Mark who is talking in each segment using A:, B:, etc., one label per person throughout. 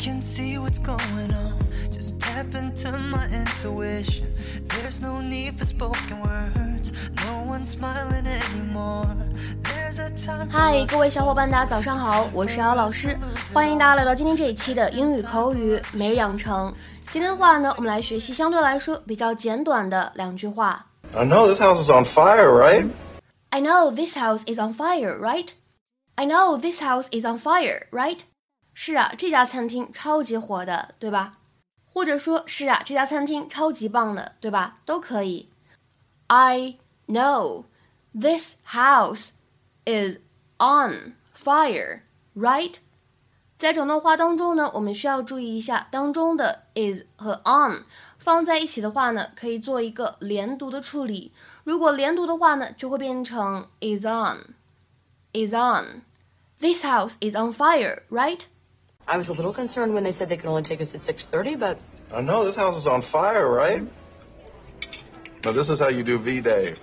A: can see what's going on. Just tap into my intuition. There's no need for spoken words. No one's smiling anymore. There's a time.
B: 嗨，各位小伙伴，大家早上好，我是姚老师，欢迎大家来到今天这一期的英语口语每日养成。今天的话呢，我们来学习相对来说比较简短的两句话。
C: I know this house is on fire, right?
B: I know this house is on fire, right? I know this house is on fire, right? 是啊，这家餐厅超级火的，对吧？或者说是啊，这家餐厅超级棒的，对吧？都可以。I know this house is on fire, right? 在整段话当中呢，我们需要注意一下当中的 is 和 on 放在一起的话呢，可以做一个连读的处理。如果连读的话呢，就会变成 is on, is on. This house is on fire, right?
D: I was a little concerned when they said they could only take us at 6:30, but
C: I know this house is on fire, right? Now this is how you do V Day.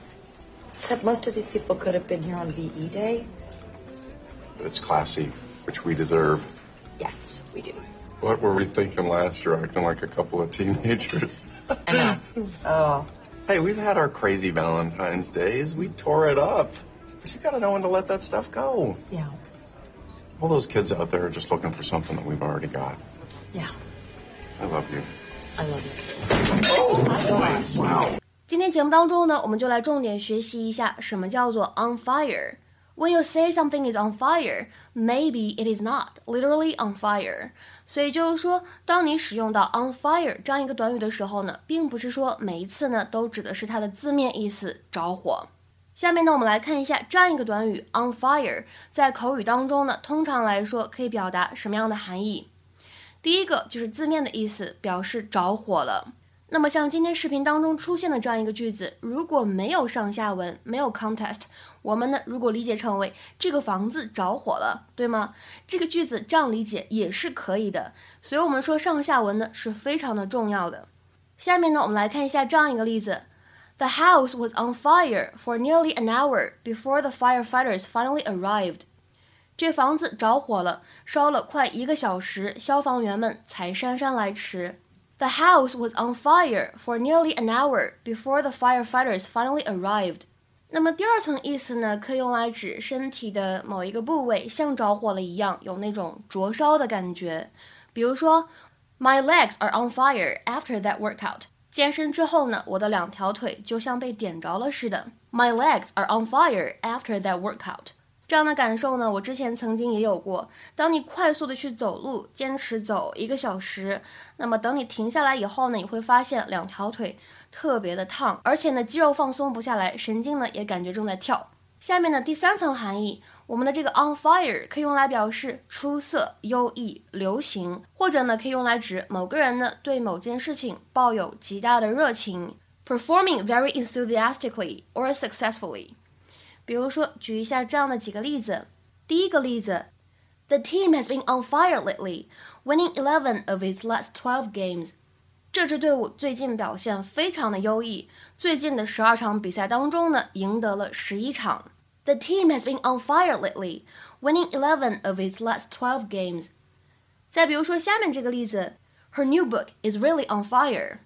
D: except most of these people could have been here on VE Day.
C: But it's classy, which we deserve.
D: Yes, we do.
C: What were we thinking last year, acting like a couple of teenagers?
D: I know. oh,
C: hey, we've had our crazy Valentine's days. We tore it up. But you gotta know when to let that stuff go.
D: yeah,
C: All those kids out there are just looking for something that we've already got.
D: yeah.
C: I love you.
D: I love you. Oh my gosh.
C: Wow.
B: 今天节目当中呢，我们就来重点学习一下什么叫做 on fire。When you say something is on fire, maybe it is not literally on fire。所以就是说，当你使用到 on fire 这样一个短语的时候呢，并不是说每一次呢都指的是它的字面意思着火。 下面呢，我们来看一下这样一个短语 on fire 在口语当中呢，通常来说可以表达什么样的含义？第一个就是字面的意思，表示着火了。那么像今天视频当中出现的这样一个句子，如果没有上下文，没有 context，我们呢如果理解成为这个房子着火了，对吗？这个句子这样理解也是可以的。所以我们说上下文呢是非常的重要的。下面呢我们来看一下这样一个例子 ：The house was on fire for nearly an hour before the firefighters finally arrived。这房子着火了，烧了快一个小时，消防员们才姗姗来迟。The house was on fire for nearly an hour before the firefighters finally arrived. 那么第二层意思呢，可以用来指身体的某一个部位像着火了一样，有那种灼烧的感觉。比如说，My legs are on fire after that workout. 健身之后呢，我的两条腿就像被点着了似的。My legs are on fire after that workout. 这样的感受呢，我之前曾经也有过。当你快速的去走路，坚持走一个小时，那么等你停下来以后呢，你会发现两条腿特别的烫，而且呢，肌肉放松不下来，神经呢也感觉正在跳。下面呢，第三层含义，我们的这个 on fire 可以用来表示出色、优异、流行，或者呢，可以用来指某个人呢对某件事情抱有极大的热情，performing very enthusiastically or successfully。比如说，举一下这样的几个例子。第一个例子，The team has been on fire lately, winning eleven of its last twelve games。 这支队伍最近表现非常的优异，最近的十二场比赛当中呢，赢得了十一场。The team has been on fire lately, winning eleven of its last twelve games。再比如说下面这个例子，Her new book is really on fire。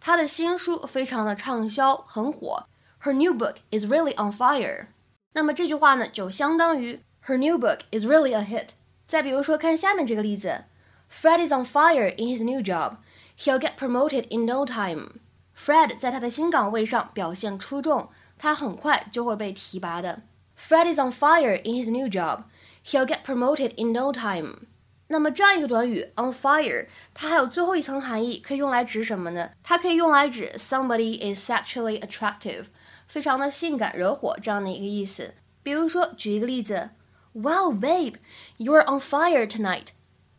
B: 她的新书非常的畅销，很火。Her new book is really on fire。那么这句话呢，就相当于 Her new book is really a hit。再比如说，看下面这个例子，Fred is on fire in his new job. He'll get promoted in no time. Fred 在他的新岗位上表现出众，他很快就会被提拔的。Fred is on fire in his new job. He'll get promoted in no time. 那么这样一个短语 on fire，它还有最后一层含义，可以用来指什么呢？它可以用来指 somebody is sexually attractive。非常的性感惹火这样的一个意思。比如说，举一个例子，Wow, babe, you're on fire tonight.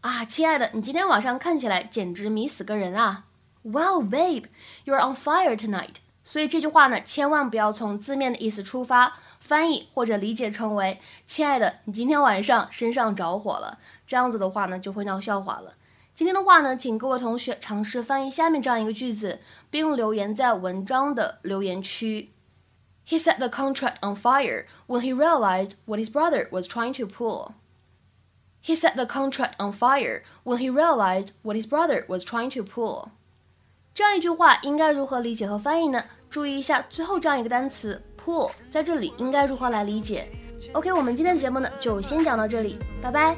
B: 啊，亲爱的，你今天晚上看起来简直迷死个人啊！Wow, babe, you are on fire tonight. 所以这句话呢，千万不要从字面的意思出发，翻译或者理解成为“亲爱的，你今天晚上身上着火了”，这样子的话呢，就会闹笑话了。今天的话呢，请各位同学尝试翻译下面这样一个句子，并留言在文章的留言区。He set the contract on fire when he realized what his brother was trying to pull. He set the contract on fire when he realized what his brother was trying to pull。这样一句话应该如何理解和翻译呢？注意一下最后这样一个单词 pull，在这里应该如何来理解？OK，我们今天的节目呢就先讲到这里，拜拜。